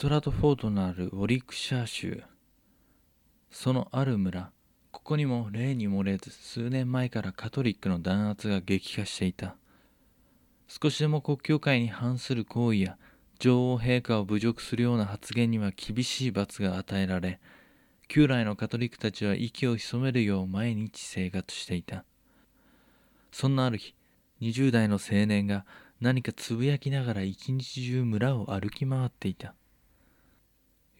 トラトフォードのあるウォリクシャー州。そのある村。ここにも例に漏れず数年前からカトリックの弾圧が激化していた。少しでも国教会に反する行為や女王陛下を侮辱するような発言には厳しい罰が与えられ旧来のカトリックたちは息を潜めるよう毎日生活していた。そんなある日20代の青年が何かつぶやきながら一日中村を歩き回っていた。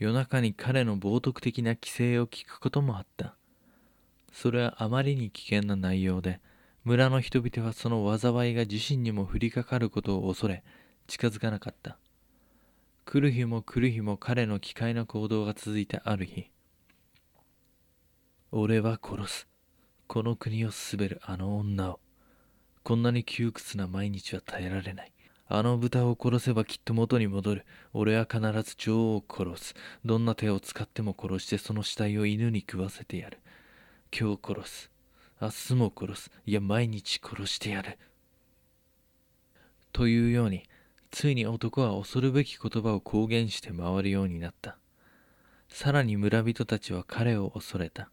夜中に彼の冒涜的な規制を聞くこともあった。それはあまりに危険な内容で村の人々はその災いが自身にも降りかかることを恐れ近づかなかった。来る日も来る日も彼の奇怪な行動が続いたある日俺は殺す。この国を滑るあの女を。こんなに窮屈な毎日は耐えられない。あの豚を殺せばきっと元に戻る。俺は必ず女王を殺す。どんな手を使っても殺してその死体を犬に食わせてやる。今日殺す。明日も殺す。いや毎日殺してやる。というようについに男は恐るべき言葉を公言して回るようになった。さらに村人たちは彼を恐れた。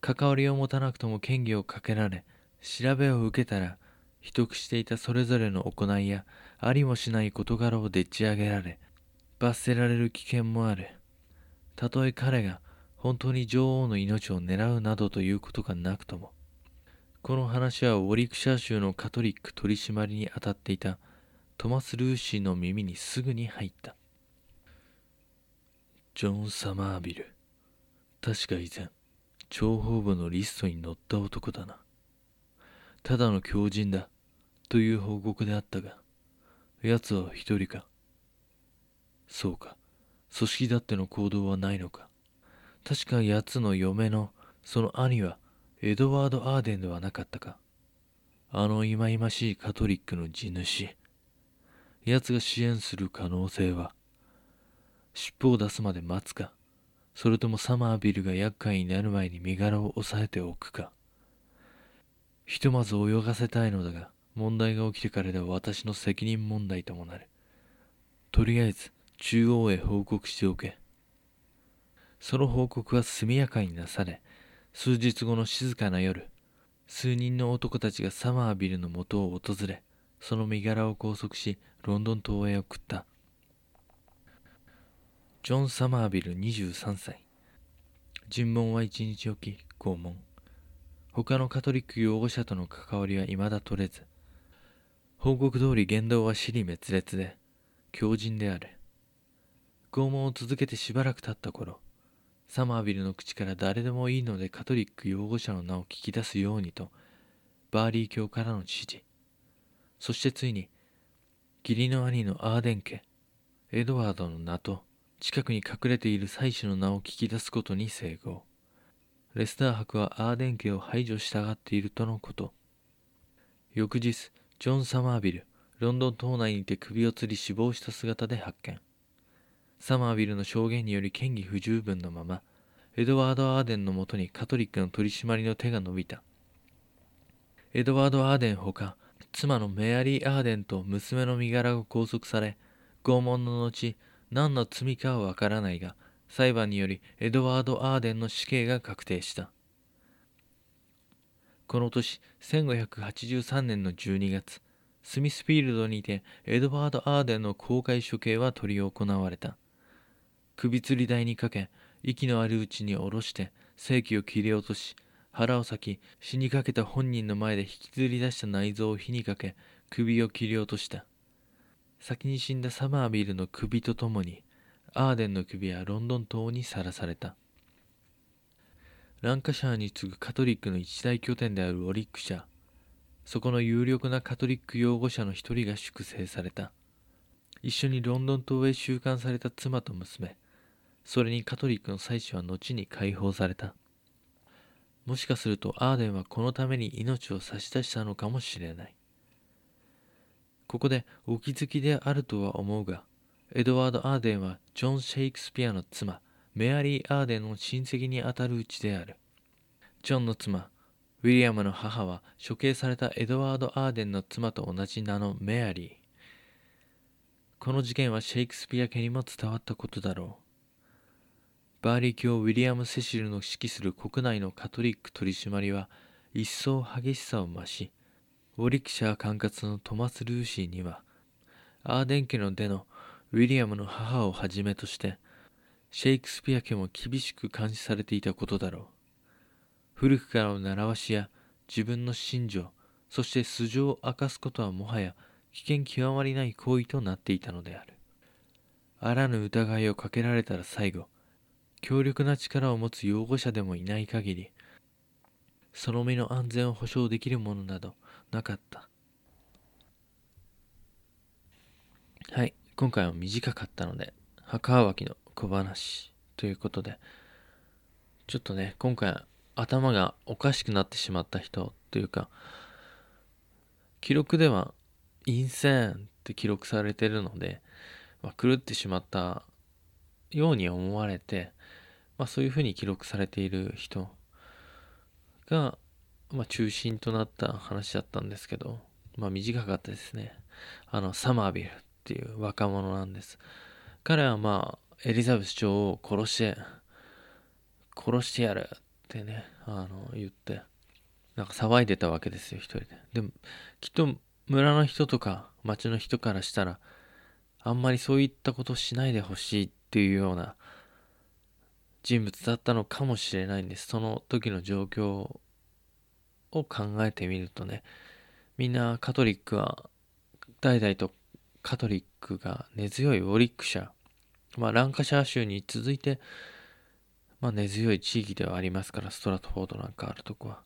関わりを持たなくとも嫌疑をかけられ調べを受けたら秘匿していたそれぞれの行いやありもしない事柄をでっち上げられ罰せられる危険もある。たとえ彼が本当に女王の命を狙うなどということがなくともこの話はウォリクシャー州のカトリック取り締まりに当たっていたトマス・ルーシーの耳にすぐに入った。ジョン・サマービル。確か以前諜報部のリストに載った男だな。ただの狂人だ。という報告であったが奴は一人か。そうか。組織だっての行動はないのか。確か奴の嫁のその兄はエドワード・アーデンではなかったか。あの忌々しいカトリックの地主。奴が支援する可能性は尻尾を出すまで待つか。それともサマービルが厄介になる前に身柄を押さえておくか。ひとまず泳がせたいのだが問題が起きてからでは私の責任問題ともなるとりあえず中央へ報告しておけその報告は速やかになされ、数日後の静かな夜、数人の男たちがサマービルの元を訪れ、その身柄を拘束し、ロンドン島へ送った。ジョン・サマービル23歳。尋問は一日置き、拷問。他のカトリック擁護者との関わりは未だ取れず、報告通り言動は死に滅裂で、強靭である。拷問を続けてしばらく経った頃、サマービルの口から誰でもいいのでカトリック擁護者の名を聞き出すようにと、バーリー卿からの指示。そしてついに、義理の兄のアーデン家、エドワードの名と、近くに隠れている妻子の名を聞き出すことに成功。レスター伯はアーデン家を排除したがっているとのこと。翌日、ジョン・サマービル、ロンドン塔内にて首を吊り死亡した姿で発見。サマービルの証言により嫌疑不十分のまま、エドワード・アーデンのもとにカトリックの取り締まりの手が伸びた。エドワード・アーデンほか、妻のメアリー・アーデンと娘の身柄が拘束され、拷問の後、何の罪かはわからないが、裁判によりエドワード・アーデンの死刑が確定した。この年、1583年の12月、スミスフィールドにてエドワード・アーデンの公開処刑は執り行われた。首吊り台にかけ息のあるうちに下ろして正気を切り落とし腹を裂き死にかけた本人の前で引きずり出した内臓を火にかけ首を切り落とした先に死んだサマービルの首とともにアーデンの首はロンドン島にさらされたランカシャーに次ぐカトリックの一大拠点であるウォリックシャーそこの有力なカトリック擁護者の一人が粛清された一緒にロンドン島へ収監された妻と娘それにカトリックの妻子は後に解放された。もしかするとアーデンはこのために命を差し出したのかもしれない。ここでお気づきであるとは思うが、エドワード・アーデンはジョン・シェイクスピアの妻、メアリー・アーデンの親戚にあたるうちである。ジョンの妻、ウィリアムの母は処刑されたエドワード・アーデンの妻と同じ名のメアリー。この事件はシェイクスピア家にも伝わったことだろう。バーリー卿ウィリアム・セシルの指揮する国内のカトリック取り締まりは一層激しさを増し、ウォリクシャー管轄のトマス・ルーシーには、アーデン家の出のウィリアムの母をはじめとして、シェイクスピア家も厳しく監視されていたことだろう。古くからの習わしや自分の信条、そして素性を明かすことはもはや危険極まりない行為となっていたのである。あらぬ疑いをかけられたら最後、強力な力を持つ擁護者でもいない限り、その身の安全を保証できるものなどなかった。はい、今回は短かったので、墓わきの小話ということで、ちょっとね、今回頭がおかしくなってしまった人というか、記録では陰線って記録されてるので、まあ、狂ってしまったように思われて、まあ、そういうふうに記録されている人が、まあ、中心となった話だったんですけど、まあ、短かったですね。あの、サマービルっていう若者なんです。彼はまあ、エリザベス女王を殺して、殺してやるってね、あの、言って、なんか騒いでたわけですよ、一人で。でも、きっと村の人とか町の人からしたら、あんまりそういったことしないでほしいっていうような人物だったのかもしれないんです。その時の状況を考えてみるとね、みんなカトリックは、代々とカトリックが根強いウォリック社、まあランカシャー州に続いて、まあ、根強い地域ではありますから、ストラトフォードなんかあるとこは。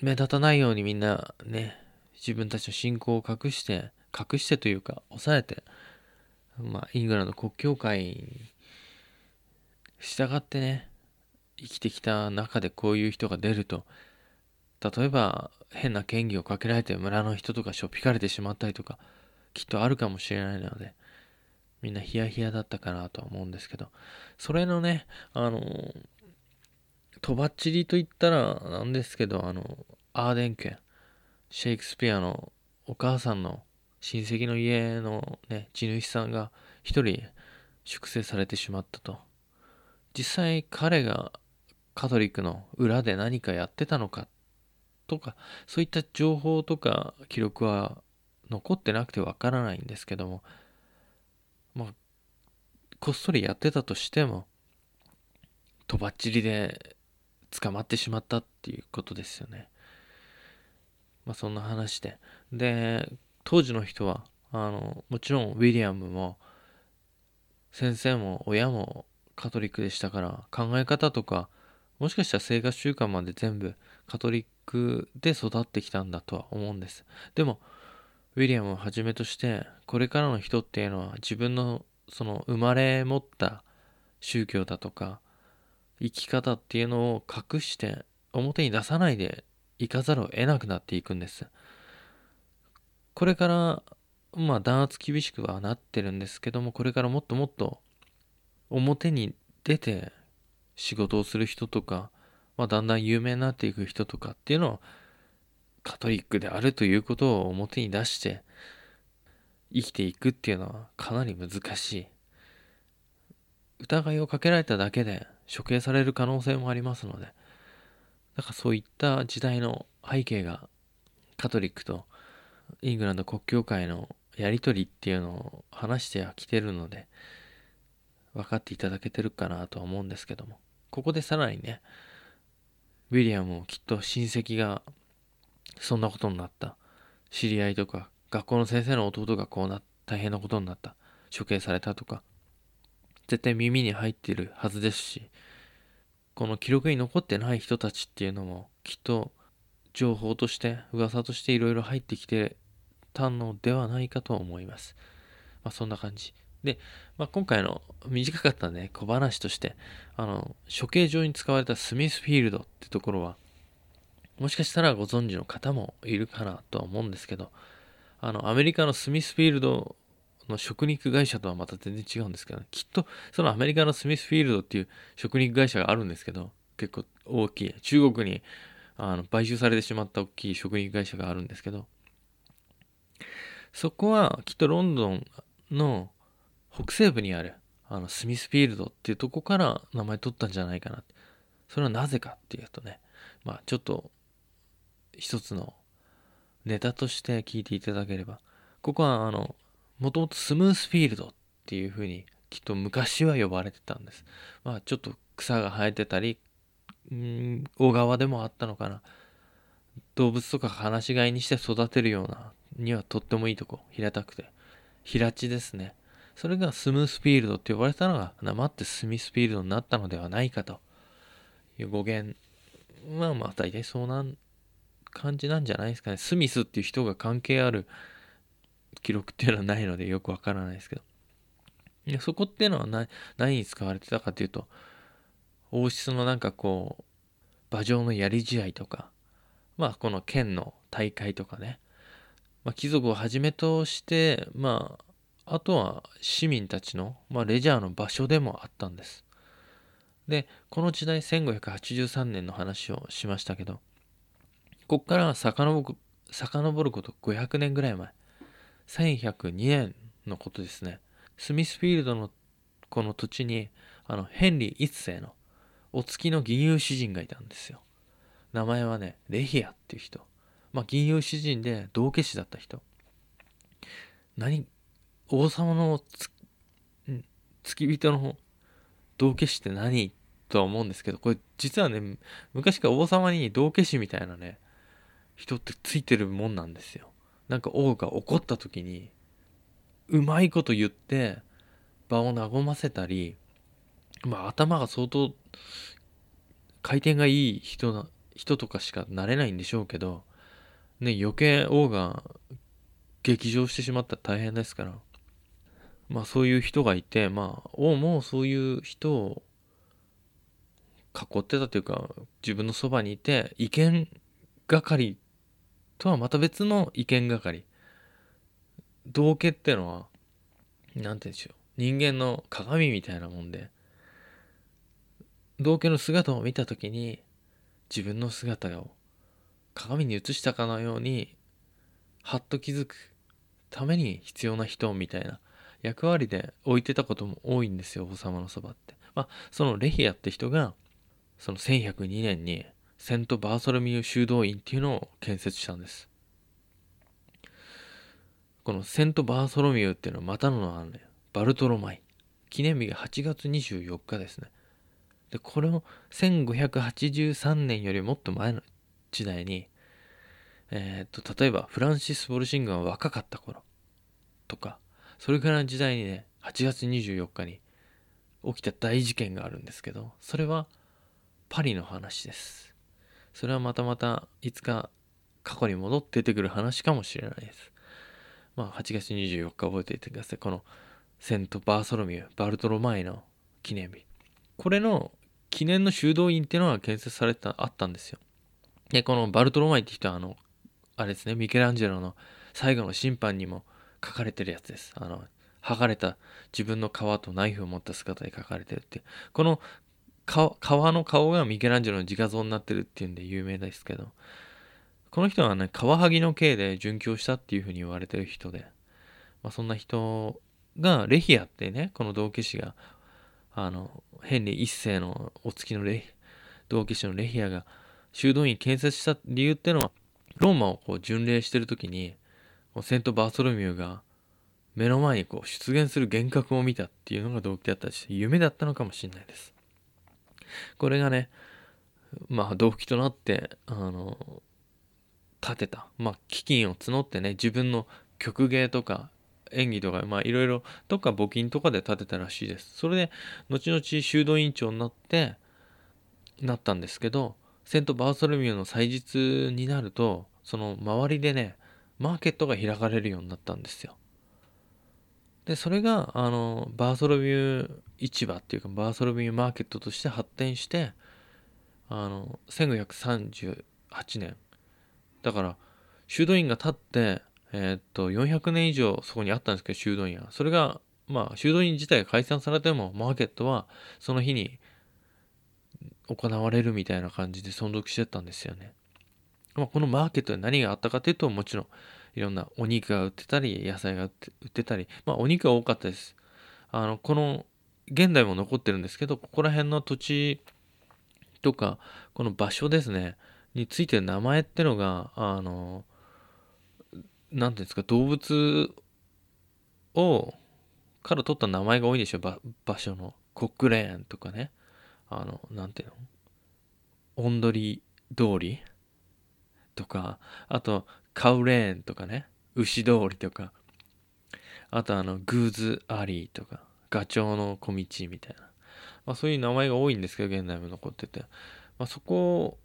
目立たないようにみんなね、自分たちの信仰を隠して、隠してというか、抑えて、まあ、イングランド国教会に従ってね、生きてきた中でこういう人が出ると、例えば変な嫌疑をかけられて村の人とかしょっぴかれてしまったりとか、きっとあるかもしれないので、みんなヒヤヒヤだったかなとは思うんですけど、それのね、あの、とばっちりと言ったらなんですけど、あの、アーデン家、シェイクスピアのお母さんの親戚の家のね、地主さんが一人粛清されてしまったと。実際彼がカトリックの裏で何かやってたのかとか、そういった情報とか記録は残ってなくてわからないんですけども、まあ、こっそりやってたとしても、とばっちりで捕まってしまったっていうことですよね。まあそんな話で。で、当時の人は、あの、もちろんウィリアムも、先生も親もカトリックでしたから考え方とかもしかしたら生活習慣まで全部カトリックで育ってきたんだとは思うんですでもウィリアムをはじめとしてこれからの人っていうのは自分のその生まれ持った宗教だとか生き方っていうのを隠して表に出さないでいかざるを得なくなっていくんです。これからまあ弾圧厳しくはなってるんですけどもこれからもっともっと表に出て仕事をする人とか、まあ、だんだん有名になっていく人とかっていうのをカトリックであるということを表に出して生きていくっていうのはかなり難しい。疑いをかけられただけで処刑される可能性もありますので、だからそういった時代の背景がカトリックとイングランド国教会のやり取りっていうのを話してはきてるので、分かっていただけてるかなとは思うんですけども、ここでさらにね、ウィリアムもきっと親戚がそんなことになった。知り合いとか、学校の先生の弟がこうな、大変なことになった。処刑されたとか、絶対耳に入ってるはずですし、この記録に残ってない人たちっていうのも、きっと情報として、噂としていろいろ入ってきてたのではないかと思います。まあそんな感じ。で、まあ、今回の短かったね、小話として、あの、処刑場に使われたスミスフィールドってところは、もしかしたらご存知の方もいるかなとは思うんですけど、あの、アメリカのスミスフィールドの食肉会社とはまた全然違うんですけど、きっとそのアメリカのスミスフィールドっていう食肉会社があるんですけど、結構大きい、中国にあの買収されてしまった大きい食肉会社があるんですけど、そこはきっとロンドンの北西部にあるあのスミスフィールドっていうとこから名前取ったんじゃないかなそれはなぜかっていうとねまあちょっと一つのネタとして聞いていただければ。ここはあのもともとスムースフィールドっていうふうにきっと昔は呼ばれてたんです。まあちょっと草が生えてたりうん小川でもあったのかな。動物とか放し飼いにして育てるようなにはとってもいいとこ平たくて。平地ですね。それがスムースフィールドって呼ばれたのがなまってスミスフィールドになったのではないかという語源まあまあ大体そうなん感じなんじゃないですかね。スミスっていう人が関係ある記録っていうのはないのでよくわからないですけど。いやそこっていうのは何何に使われてたかっていうと王室のなんかこう馬上のやり試合とかまあこの県の大会とかね、まあ、貴族をはじめとしてまああとは市民たちの、まあ、レジャーの場所でもあったんです。でこの時代1583年の話をしましたけどこっから遡る遡ること500年ぐらい前。1102年のことですね。スミスフィールドのこの土地にあのヘンリー一世のお付きの銀融詩人がいたんですよ。名前はねレヒアっていう人。まあ銀融詩人で道化師だった人。何王様の付き人の道化師って何？とは思うんですけどこれ実はね昔から王様に道化師みたいなね人ってついてるもんなんですよ。なんか王が怒った時にうまいこと言って場を和ませたりまあ頭が相当回転がいい人な人とかしかなれないんでしょうけどね余計王が激情してしまったら大変ですから。まあそういう人がいてまあ王もそういう人を囲ってたというか自分のそばにいて意見係とはまた別の意見係道家ってのは何て言うんでしょう。人間の鏡みたいなもんで。道家の姿を見た時に自分の姿を鏡に映したかのようにはっと気づくために必要な人みたいな役割で置いてたことも多いんですよ王様のそばって。まあそのレヒアって人がその1102年にセント・バーソロミュー修道院っていうのを建設したんです。このセント・バーソロミューっていうのはまたの名はね、バルトロマイ。記念日が8月24日ですね。で、これを1583年よりもっと前の時代に、えー、っと、例えばフランシス・ボルシンガーが若かった頃とか、それからの時代にね、8月24日に起きた大事件があるんですけど、それはパリの話です。それはまたまたいつか過去に戻って出てくる話かもしれないです。まあ8月24日覚えていてください。このセント・バーソロミュー、バルトロマイの記念日。これの記念の修道院っていうのが建設された、あったんですよ。で、このバルトロマイって人はあの、あれですね、ミケランジェロの最後の審判にも書かれてるやつです。あの、剥がれた自分の皮とナイフを持った姿で書かれてるって。この川の顔がミケランジェロの自画像になってるっていうんで有名ですけど、この人はね、カワハギの刑で殉教したっていうふうに言われてる人で、まあ、そんな人が、レヒアってね、この道化師が、あの、ヘンリー一世のお付きのレ道化師のレヒアが修道院建設した理由っていうのは、ローマをこう巡礼してる時に、セント・バーソロミューが目の前にこう出現する幻覚を見たっていうのが動機だったし、夢だったのかもしれないです。これがね、まあ動機となって、あの、立てた。まあ基金を募ってね、自分の曲芸とか演技とか、まあいろいろとか募金とかで立てたらしいです。それで、後々修道院長になって、なったんですけど、セント・バーソルミューの祭日になると、その周りでね、マーケットが開かれるようになったんですよ。で、それが、あの、バーソロミュー市場っていうか、バーソロミューマーケットとして発展して、あの、1538年。だから、修道院が建って、えー、っと、400年以上そこにあったんですけど、修道院は。それが、まあ、修道院自体が解散されても、マーケットはその日に行われるみたいな感じで存続してたんですよね。まあ、このマーケットで何があったかというと、もちろん、いろんなお肉が売ってたり野菜が売ってたりまあお肉が多かったです。あのこの現代も残ってるんですけどここら辺の土地とかこの場所ですねについてる名前ってのがあの何ていうんですか動物をから取った名前が多いんでしょ場所の。コックレーンとかね。あの何ていうの？オンドリ通りとかあとカウレーンとかね。牛通りとか。あとあのグーズアリーとか。ガチョウの小道みたいな、まあ、そういう名前が多いんですけど現代も残ってて、まあ、そこ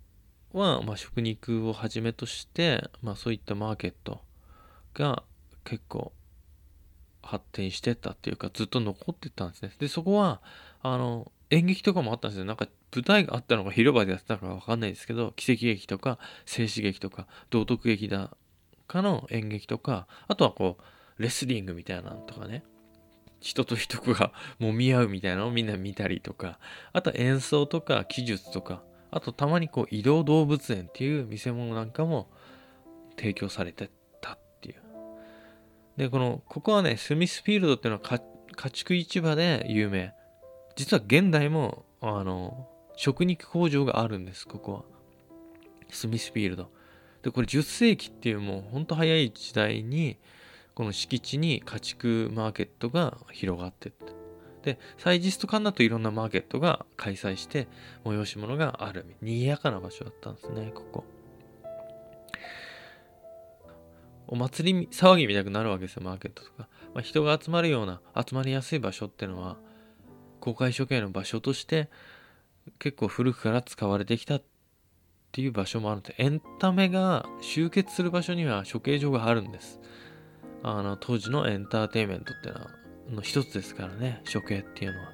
は、まあ、食肉をはじめとして、まあ、そういったマーケットが結構発展してったっていうかずっと残ってたんですね。でそこはあの演劇とかもあったんですよ。なんか舞台があったのか広場でやってたのかわかんないですけど奇跡劇とか静止劇とか道徳劇だかの演劇とかあとはこうレスリングみたいなのとかね。人と人が もみ合うみたいなのをみんな見たりとか。あと演奏とか記述とか。あとたまにこう移動動物園っていう見せ物なんかも提供されてたっていう。でこのここはねスミスフィールドっていうのは家畜市場で有名。実は現代もあの食肉工場があるんです、ここは。スミスフィールド。で、これ10世紀っていうもうほんと早い時代に、この敷地に家畜マーケットが広がってった。で、祭日とかになるといろんなマーケットが開催して、催し物がある。賑やかな場所だったんですね、ここ。お祭り騒ぎみたくなるわけですよ、マーケットとか。まあ、人が集まるような、集まりやすい場所っていうのは、公開処刑の場所として結構古くから使われてきたっていう場所もあるのでエンタメが集結する場所には処刑場があるんです。あの当時のエンターテインメントっていうのはの一つですからね処刑っていうのは。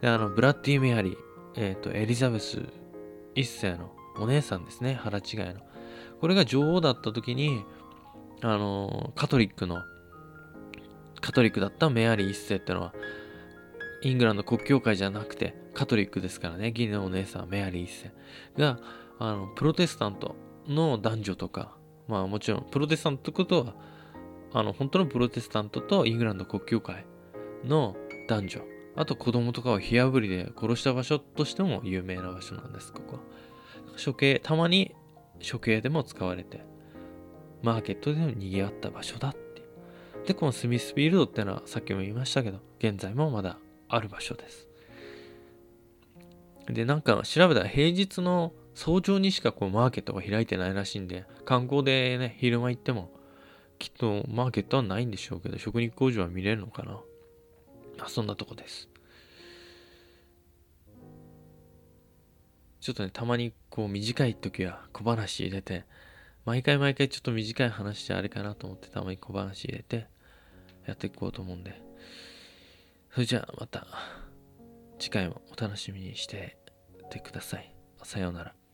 であのブラッディ・メアリー、えっ、ー、とエリザベス一世のお姉さんですね腹違いの。これが女王だった時にあのカトリックのカトリックだったメアリー一世ってのはイングランド国教会じゃなくてカトリックですからね義理のお姉さんメアリー一世があのプロテスタントの男女とかまあもちろんプロテスタントってことはあの本当のプロテスタントとイングランド国教会の男女。あと子供とかを火あぶりで殺した場所としても有名な場所なんですここ。処刑たまに処刑でも使われてマーケットでも賑わった場所だってでこのスミスフィールドってのはさっきも言いましたけど現在もまだある場所です。で、なんか調べたら平日の早朝にしかこうマーケットが開いてないらしいんで、観光でね、昼間行っても、きっとマーケットはないんでしょうけど、食肉工場は見れるのかな。あ、そんなとこです。ちょっとね、たまにこう短い時は小話入れて、毎回毎回ちょっと短い話じゃあれかなと思ってたまに小話入れてやっていこうと思うんで、それじゃあまた次回もお楽しみにしててください。さようなら。